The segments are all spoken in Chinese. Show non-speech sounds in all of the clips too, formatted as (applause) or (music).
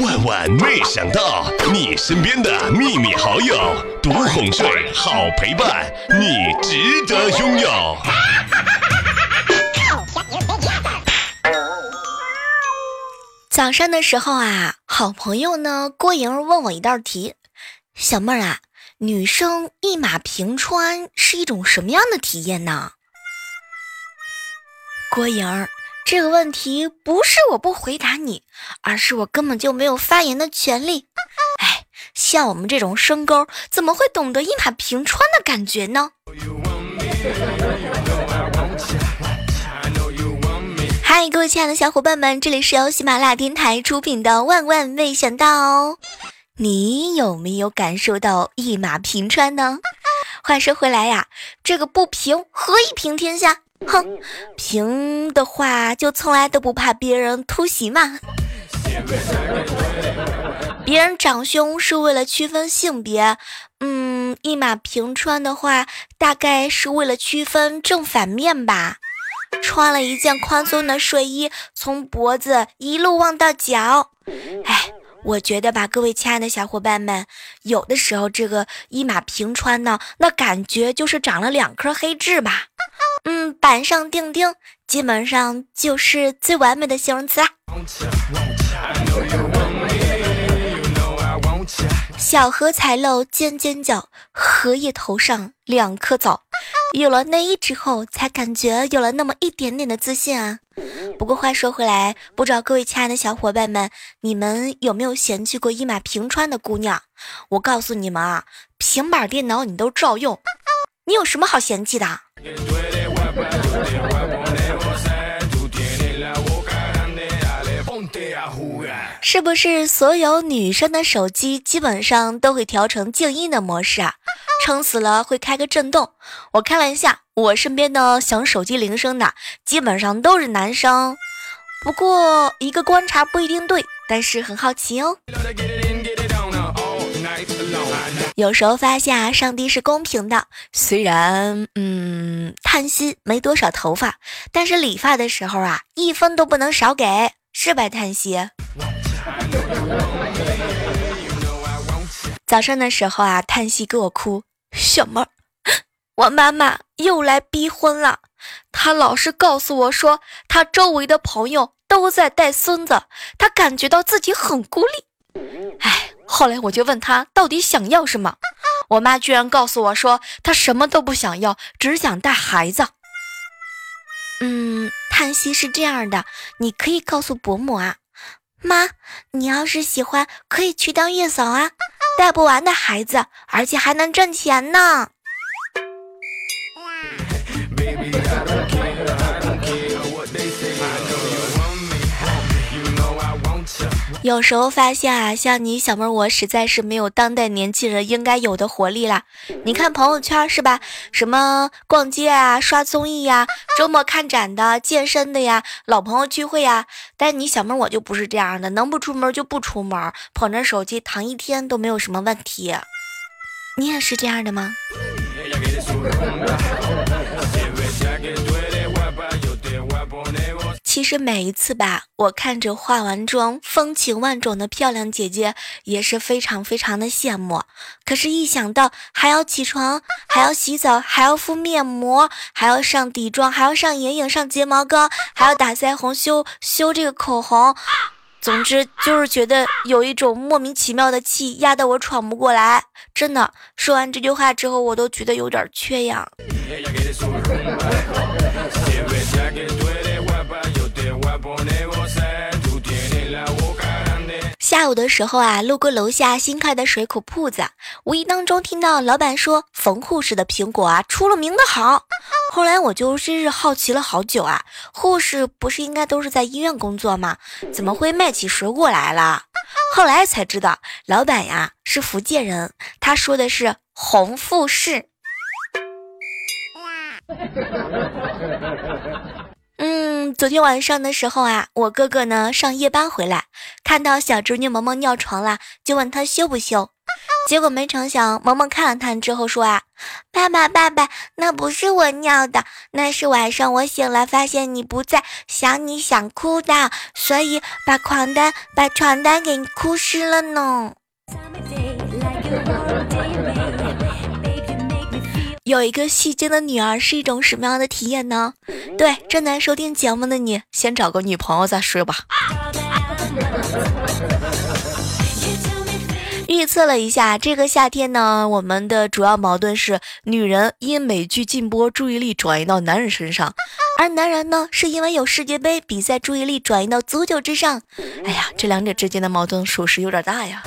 万万没想到，你身边的秘密好友，独哄睡，好陪伴，你值得拥有。(laughs) 早上的时候啊，好朋友呢郭莹问我一道题：小妹儿啊，女生一马平川是一种什么样的体验呢？郭莹儿。这个问题不是我不回答你，而是我根本就没有发言的权利。哎，像我们这种深沟，怎么会懂得一马平川的感觉呢？嗨，各位亲爱的小伙伴们，这里是由喜马拉雅电台出品的《万万没想到》，你有没有感受到一马平川呢？话说回来呀，这个不平，何以平天下？哼，平的话就从来都不怕别人突袭嘛。别人长胸是为了区分性别，嗯，一马平川的话大概是为了区分正反面吧。穿了一件宽松的睡衣，从脖子一路望到脚。哎，我觉得吧，各位亲爱的小伙伴们，有的时候这个一马平川呢，那感觉就是长了两颗黑痣吧。嗯，板上钉钉，基本上就是最完美的形容词啦。小荷才露尖尖角，荷叶头上两颗枣。有了内衣之后，才感觉有了那么一点点的自信啊。不过话说回来，不知道各位亲爱的小伙伴们，你们有没有嫌弃过一马平川的姑娘？我告诉你们啊，平板电脑你都照用，你有什么好嫌弃的？是不是所有女生的手机基本上都会调成静音的模式啊？撑死了会开个震动。我看了一下，我身边的响手机铃声的基本上都是男生。不过一个观察不一定对，但是很好奇哦。有时候发现啊，上帝是公平的。虽然，嗯，叹息没多少头发，但是理发的时候啊，一分都不能少给，是吧？叹息。早上的时候啊，叹息给我哭，小妹，(laughs) 我妈妈又来逼婚了。她老是告诉我说，她周围的朋友都在带孙子，她感觉到自己很孤立。哎。后来我就问他到底想要什么，我妈居然告诉我说她什么都不想要，只想带孩子。嗯，叹息是这样的，你可以告诉伯母啊，妈，你要是喜欢，可以去当月嫂啊，带不完的孩子，而且还能挣钱呢。有时候发现啊，像你小妹我实在是没有当代年轻人应该有的活力啦。你看朋友圈是吧？什么逛街啊、刷综艺呀、周末看展的、健身的呀、老朋友聚会呀。但你小妹我就不是这样的，能不出门就不出门，捧着手机躺一天都没有什么问题。你也是这样的吗？其实每一次吧，我看着化完妆、风情万种的漂亮姐姐，也是非常非常的羡慕。可是，一想到还要起床、还要洗澡、还要敷面膜、还要上底妆、还要上眼影、上睫毛膏、还要打腮红、修修这个口红，总之就是觉得有一种莫名其妙的气压得我喘不过来。真的，说完这句话之后，我都觉得有点缺氧。(laughs) 下午的时候啊，路过楼下新开的水果铺子，无意当中听到老板说冯护士的苹果啊出了名的好。后来我就真是好奇了好久啊，护士不是应该都是在医院工作吗？怎么会卖起水果来了？后来才知道，老板呀是福建人，他说的是红富士。嗯，昨天晚上的时候啊，我哥哥呢上夜班回来，看到小侄女萌萌尿床了，就问他羞不羞。结果没成想，萌萌看了看之后说啊：“爸爸，爸爸，那不是我尿的，那是晚上我醒来发现你不在，想你想哭的，所以把床单把床单给哭湿了呢。”有一个戏精的女儿是一种什么样的体验呢？对正在收听节目的你，先找个女朋友再说吧。(laughs) 预测了一下，这个夏天呢，我们的主要矛盾是女人因美剧禁播，注意力转移到男人身上，(laughs) 而男人呢，是因为有世界杯比赛，注意力转移到足球之上。哎呀，这两者之间的矛盾属实有点大呀。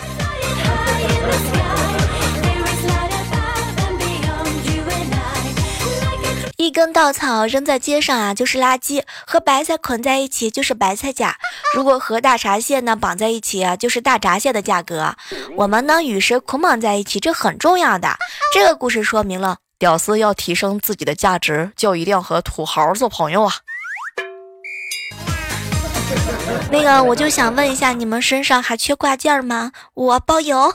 一根稻草扔在街上啊，就是垃圾；和白菜捆在一起就是白菜价。如果和大闸蟹呢绑在一起啊，就是大闸蟹的价格。我们呢与谁捆绑在一起，这很重要的。这个故事说明了，屌丝要提升自己的价值，就一定要和土豪做朋友啊。那个，我就想问一下，你们身上还缺挂件吗？我包邮。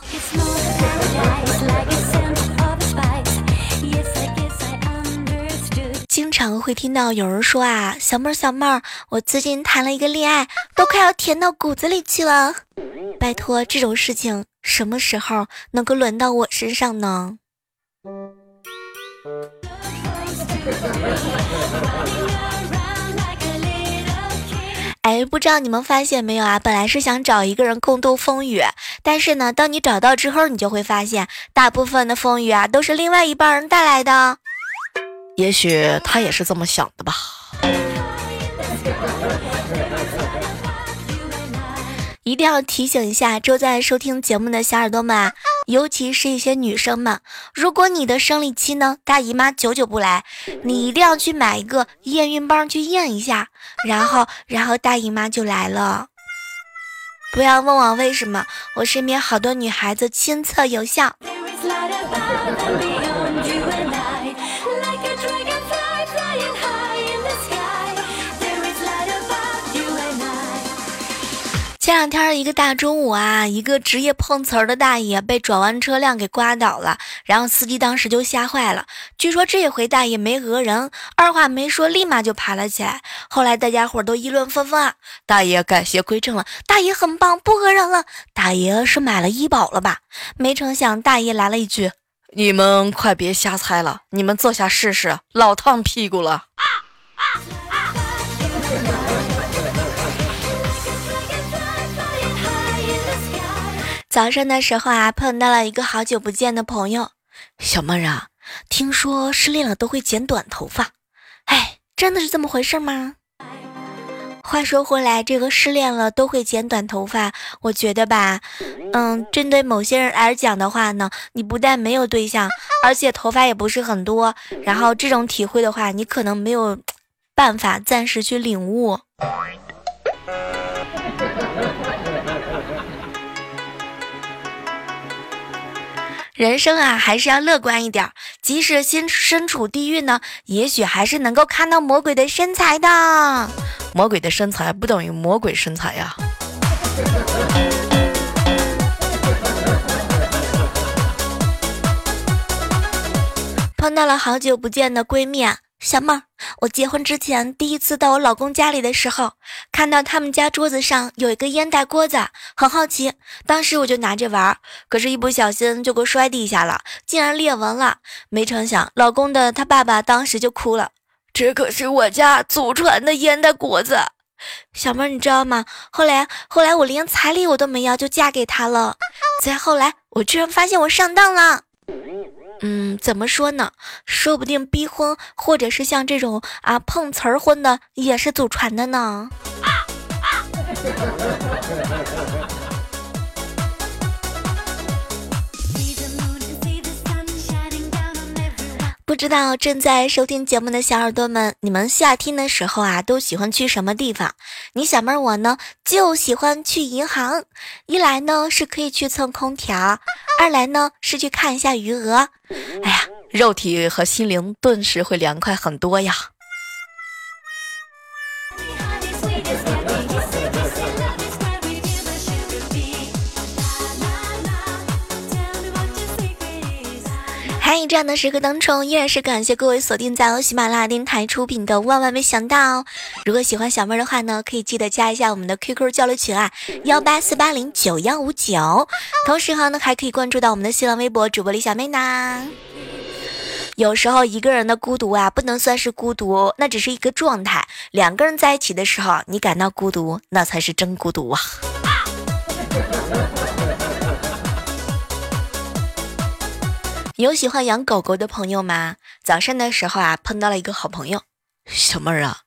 经常会听到有人说啊，小妹儿小妹儿，我最近谈了一个恋爱，都快要甜到骨子里去了。拜托，这种事情什么时候能够轮到我身上呢？哎，不知道你们发现没有啊？本来是想找一个人共度风雨，但是呢，当你找到之后，你就会发现，大部分的风雨啊，都是另外一半人带来的。也许他也是这么想的吧。一定要提醒一下正在收听节目的小耳朵们，尤其是一些女生们，如果你的生理期呢，大姨妈久久不来，你一定要去买一个验孕棒去验一下，然后，然后大姨妈就来了。不要问我为什么，我身边好多女孩子亲测有效。前两天一个大中午啊，一个职业碰瓷儿的大爷被转弯车辆给刮倒了，然后司机当时就吓坏了。据说这回大爷没讹人，二话没说，立马就爬了起来。后来大家伙都议论纷纷啊，大爷改邪归正了，大爷很棒，不讹人了。大爷是买了医保了吧？没成想大爷来了一句：“你们快别瞎猜了，你们坐下试试，老烫屁股了。”早上的时候啊，碰到了一个好久不见的朋友，小妹儿啊，听说失恋了都会剪短头发，哎，真的是这么回事吗？话说回来，这个失恋了都会剪短头发，我觉得吧，嗯，针对某些人来讲的话呢，你不但没有对象，而且头发也不是很多，然后这种体会的话，你可能没有办法暂时去领悟。人生啊，还是要乐观一点。即使身身处地狱呢，也许还是能够看到魔鬼的身材的。魔鬼的身材不等于魔鬼身材呀。(laughs) 碰到了好久不见的闺蜜啊。小妹儿，我结婚之前第一次到我老公家里的时候，看到他们家桌子上有一个烟袋锅子，很好奇，当时我就拿着玩，可是，一不小心就给我摔地下了，竟然裂纹了。没成想，老公的他爸爸当时就哭了，这可是我家祖传的烟袋锅子。小妹儿，你知道吗？后来，后来我连彩礼我都没要就嫁给他了。再后来，我居然发现我上当了。嗯，怎么说呢？说不定逼婚，或者是像这种啊碰瓷儿婚的，也是祖传的呢。(laughs) 不知道正在收听节目的小耳朵们，你们夏天的时候啊，都喜欢去什么地方？你小妹儿我呢，就喜欢去银行。一来呢是可以去蹭空调，二来呢是去看一下余额。哎呀，肉体和心灵顿时会凉快很多呀。这样的时刻当中，依然是感谢各位锁定在由喜马拉雅电台出品的《万万没想到》。如果喜欢小妹的话呢，可以记得加一下我们的 QQ 交流群啊，幺八四八零九幺五九。同时哈呢，还可以关注到我们的新浪微博主播李小妹呢。有时候一个人的孤独啊，不能算是孤独，那只是一个状态。两个人在一起的时候，你感到孤独，那才是真孤独啊。有喜欢养狗狗的朋友吗？早上的时候啊，碰到了一个好朋友，小妹儿啊，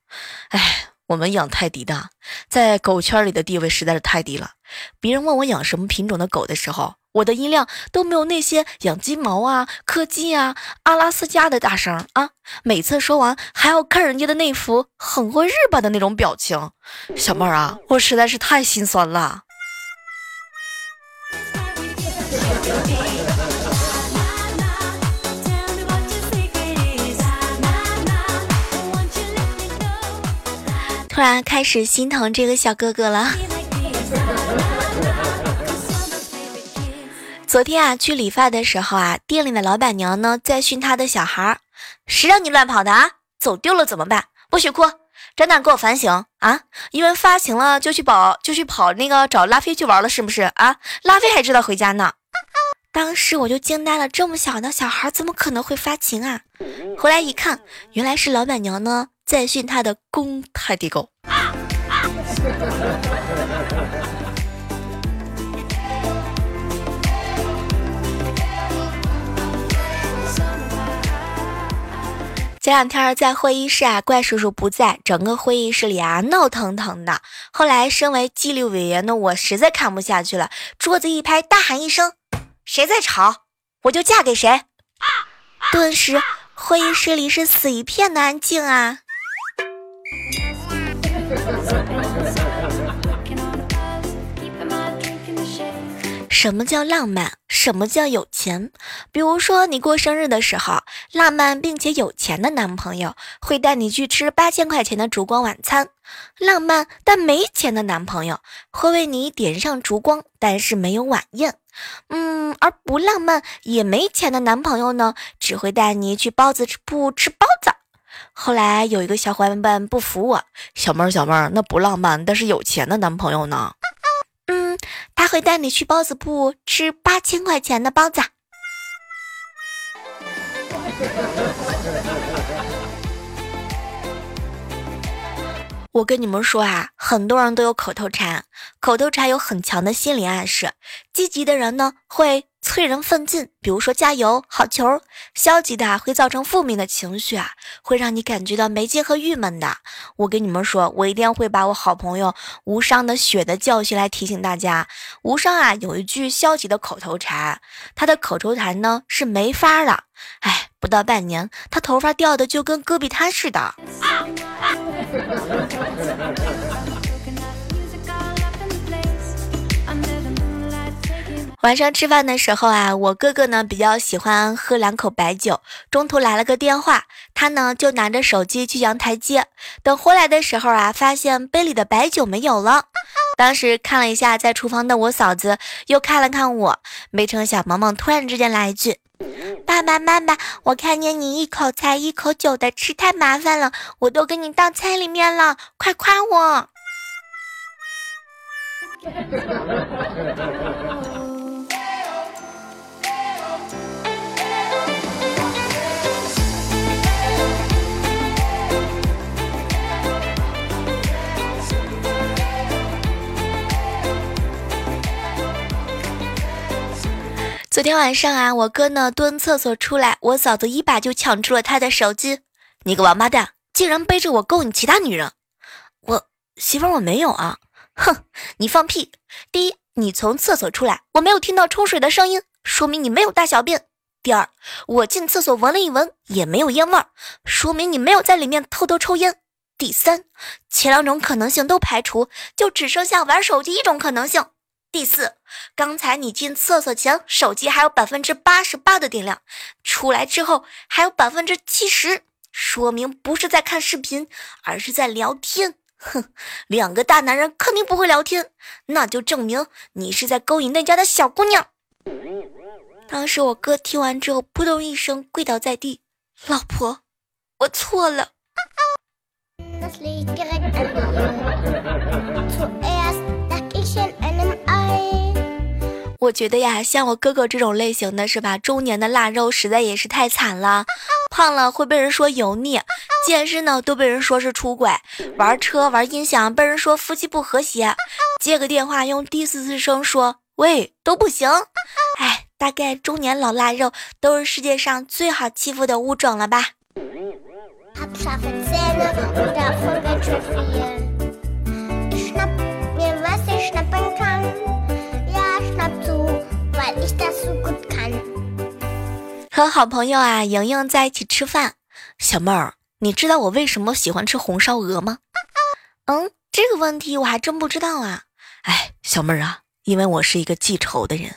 哎，我们养泰迪的，在狗圈里的地位实在是太低了。别人问我养什么品种的狗的时候，我的音量都没有那些养金毛啊、柯基啊、阿拉斯加的大声啊。每次说完，还要看人家的那副很会日吧的那种表情。小妹儿啊，我实在是太心酸了。突然开始心疼这个小哥哥了。(laughs) 昨天啊，去理发的时候啊，店里的老板娘呢在训他的小孩儿：“谁让你乱跑的啊？走丢了怎么办？不许哭！长大给我反省啊！因为发情了就去跑，就去跑那个找拉菲去玩了，是不是啊？拉菲还知道回家呢。”当时我就惊呆了，这么小的小孩怎么可能会发情啊？回来一看，原来是老板娘呢。在训他的公泰迪狗。前两天在会议室啊，怪叔叔不在，整个会议室里啊闹腾腾的。后来身为纪律委员的我实在看不下去了，桌子一拍，大喊一声：“谁在吵，我就嫁给谁！”顿时会议室里是死一片的安静啊。什么叫浪漫？什么叫有钱？比如说，你过生日的时候，浪漫并且有钱的男朋友会带你去吃八千块钱的烛光晚餐；浪漫但没钱的男朋友会为你点上烛光，但是没有晚宴。嗯，而不浪漫也没钱的男朋友呢，只会带你去包子铺吃包子。后来有一个小伙伴不服我，小妹儿小妹儿，那不浪漫，但是有钱的男朋友呢？嗯，他会带你去包子铺吃八千块钱的包子。我跟你们说啊，很多人都有口头禅，口头禅有很强的心理暗示。积极的人呢，会催人奋进，比如说加油、好球；消极的会造成负面的情绪啊，会让你感觉到没劲和郁闷的。我跟你们说，我一定会把我好朋友无伤的血的教训来提醒大家。无伤啊，有一句消极的口头禅，他的口头禅呢是没法了。哎，不到半年，他头发掉的就跟戈壁滩似的。晚上吃饭的时候啊，我哥哥呢比较喜欢喝两口白酒。中途来了个电话，他呢就拿着手机去阳台接。等回来的时候啊，发现杯里的白酒没有了。当时看了一下在厨房的我嫂子，又看了看我，没成想萌萌突然之间来一句：“爸爸妈妈，我看见你一口菜一口酒的吃太麻烦了，我都给你倒菜里面了，快夸我。”昨天晚上啊，我哥呢蹲厕所出来，我嫂子一把就抢出了他的手机。你个王八蛋，竟然背着我勾引其他女人！我媳妇儿我没有啊！哼，你放屁！第一，你从厕所出来，我没有听到冲水的声音，说明你没有大小便。第二，我进厕所闻了一闻，也没有烟味儿，说明你没有在里面偷偷抽烟。第三，前两种可能性都排除，就只剩下玩手机一种可能性。第四，刚才你进厕所前手机还有百分之八十八的电量，出来之后还有百分之七十，说明不是在看视频，而是在聊天。哼，两个大男人肯定不会聊天，那就证明你是在勾引那家的小姑娘。当时我哥听完之后，扑通一声跪倒在地，老婆，我错了。(laughs) 我觉得呀，像我哥哥这种类型的是吧？中年的腊肉实在也是太惨了，胖了会被人说油腻，健身呢都被人说是出轨，玩车玩音响被人说夫妻不和谐，接个电话用第四次声说喂都不行。哎，大概中年老腊肉都是世界上最好欺负的物种了吧？和好朋友啊莹莹在一起吃饭，小妹儿，你知道我为什么喜欢吃红烧鹅吗？(laughs) 嗯，这个问题我还真不知道啊。哎，小妹儿啊，因为我是一个记仇的人。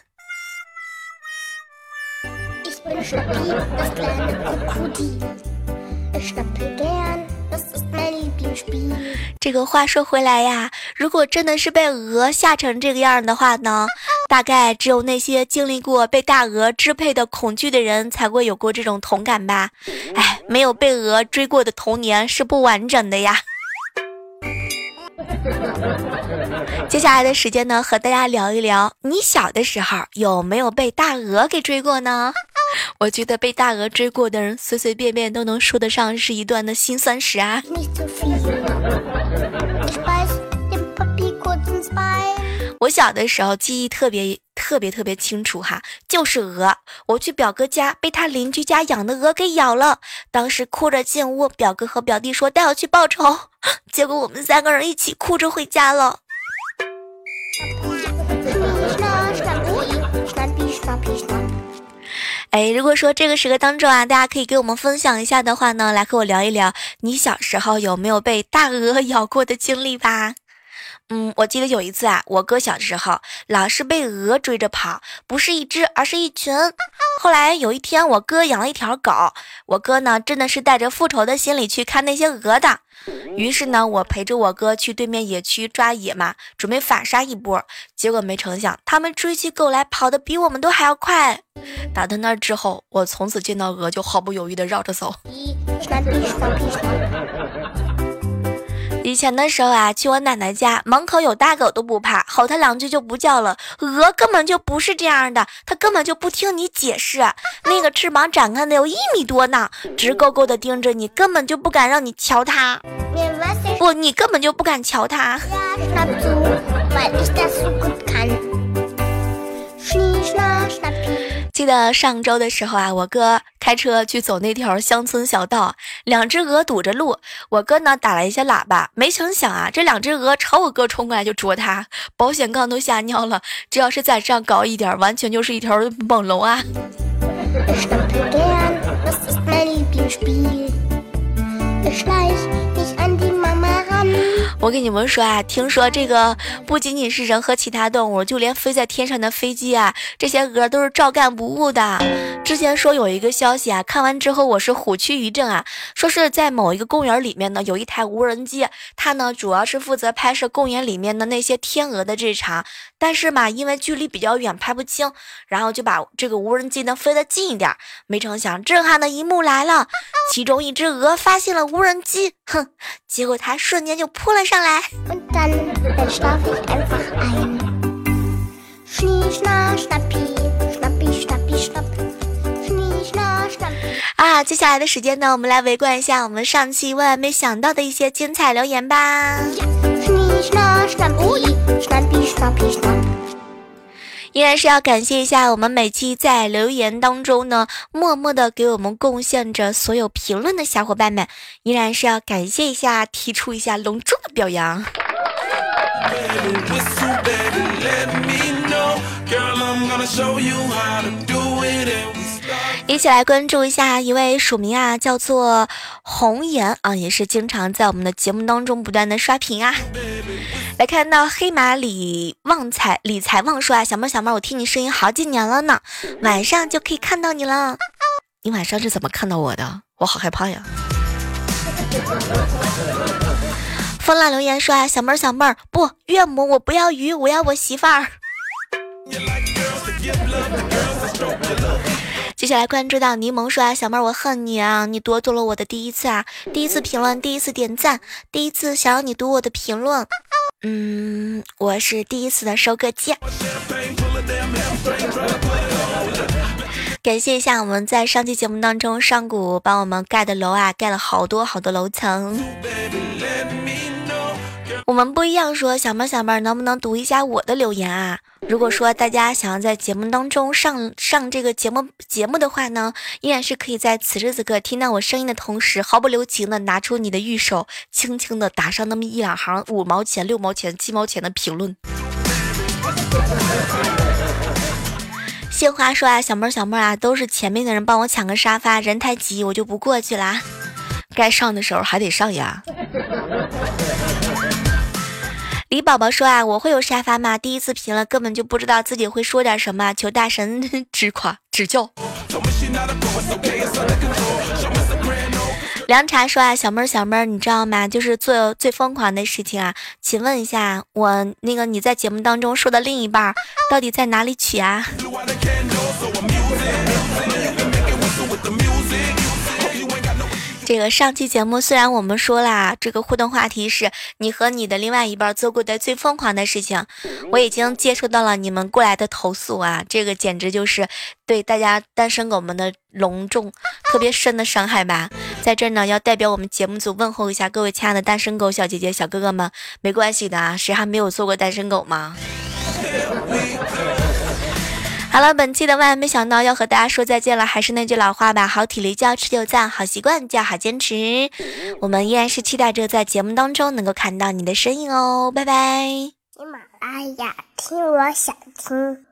这个话说回来呀，如果真的是被鹅吓成这个样的话呢，大概只有那些经历过被大鹅支配的恐惧的人才会有过这种同感吧。哎，没有被鹅追过的童年是不完整的呀。接下来的时间呢，和大家聊一聊，你小的时候有没有被大鹅给追过呢？我觉得被大鹅追过的人，随随便便都能说得上是一段的辛酸史啊。我小的时候记忆特别特别特别清楚哈，就是鹅，我去表哥家被他邻居家养的鹅给咬了，当时哭着进屋，表哥和表弟说带我去报仇，结果我们三个人一起哭着回家了。哎，如果说这个时刻当中啊，大家可以给我们分享一下的话呢，来和我聊一聊你小时候有没有被大鹅 (laughs) 咬过的经历吧。嗯，我记得有一次啊，我哥小时候老是被鹅追着跑，不是一只，而是一群。后来有一天，我哥养了一条狗，我哥呢真的是带着复仇的心理去看那些鹅的。于是呢，我陪着我哥去对面野区抓野马，准备反杀一波。结果没成想，他们追起狗来，跑得比我们都还要快。打到那之后，我从此见到鹅就毫不犹豫地绕着走。以前的时候啊，去我奶奶家，门口有大狗都不怕，吼它两句就不叫了。鹅根本就不是这样的，它根本就不听你解释，那个翅膀展开的有一米多呢，直勾勾的盯着你，根本就不敢让你瞧它。不，你根本就不敢瞧它。记得上周的时候啊，我哥开车去走那条乡村小道，两只鹅堵着路。我哥呢打了一下喇叭，没成想啊，这两只鹅朝我哥冲过来就啄他，保险杠都吓尿了。这要是再这样搞一点，完全就是一条猛龙啊！我跟你们说啊，听说这个不仅仅是人和其他动物，就连飞在天上的飞机啊，这些鹅都是照干不误的。之前说有一个消息啊，看完之后我是虎躯一震啊，说是在某一个公园里面呢，有一台无人机，它呢主要是负责拍摄公园里面的那些天鹅的日常，但是嘛，因为距离比较远拍不清，然后就把这个无人机呢飞得近一点，没成想震撼的一幕来了，其中一只鹅发现了无人机，哼，结果他瞬间就扑了上来。啊，接下来的时间呢，我们来围观一下我们上期万万没想到的一些精彩留言吧。依然是要感谢一下我们每期在留言当中呢，默默的给我们贡献着所有评论的小伙伴们，依然是要感谢一下，提出一下隆重的表扬。一起来关注一下一位署名啊，叫做红颜啊，也是经常在我们的节目当中不断的刷屏啊。来看到黑马李旺财理财旺说啊，小妹小妹，我听你声音好几年了呢，晚上就可以看到你了。你晚上是怎么看到我的？我好害怕呀。风浪留言说啊，小妹儿小妹儿，不岳母，我不要鱼，我要我媳妇儿。接下来关注到柠檬说啊，小妹儿我恨你啊，你夺走了我的第一次啊，第一次评论，第一次点赞，第一次想要你读我的评论，嗯，我是第一次的收割机。感谢一下我们在上期节目当中上古帮我们盖的楼啊，盖了好多好多楼层。我们不一样，说小妹小妹能不能读一下我的留言啊？如果说大家想要在节目当中上上这个节目节目的话呢，依然是可以在此时此刻听到我声音的同时，毫不留情的拿出你的玉手，轻轻的打上那么一两行五毛钱、六毛钱、七毛钱的评论。(laughs) 杏花说啊，小妹小妹啊，都是前面的人帮我抢个沙发，人太急，我就不过去啦。该上的时候还得上呀。李宝宝说啊，我会有沙发吗？第一次评了，根本就不知道自己会说点什么，求大神 (laughs) 指夸指教。凉茶说啊，小妹儿小妹儿，你知道吗？就是做最疯狂的事情啊，请问一下，我那个你在节目当中说的另一半到底在哪里取啊？这个上期节目虽然我们说啦，这个互动话题是你和你的另外一半做过的最疯狂的事情，我已经接收到了你们过来的投诉啊，这个简直就是对大家单身狗们的隆重、特别深的伤害吧。在这儿呢，要代表我们节目组问候一下各位亲爱的单身狗小姐姐、小哥哥们，没关系的啊，谁还没有做过单身狗吗？(laughs) 好了，本期的万没想到要和大家说再见了，还是那句老话吧，好体力就要持久战，好习惯就要好坚持。我们依然是期待着在节目当中能够看到你的身影哦，拜拜。喜马拉雅听，我想听。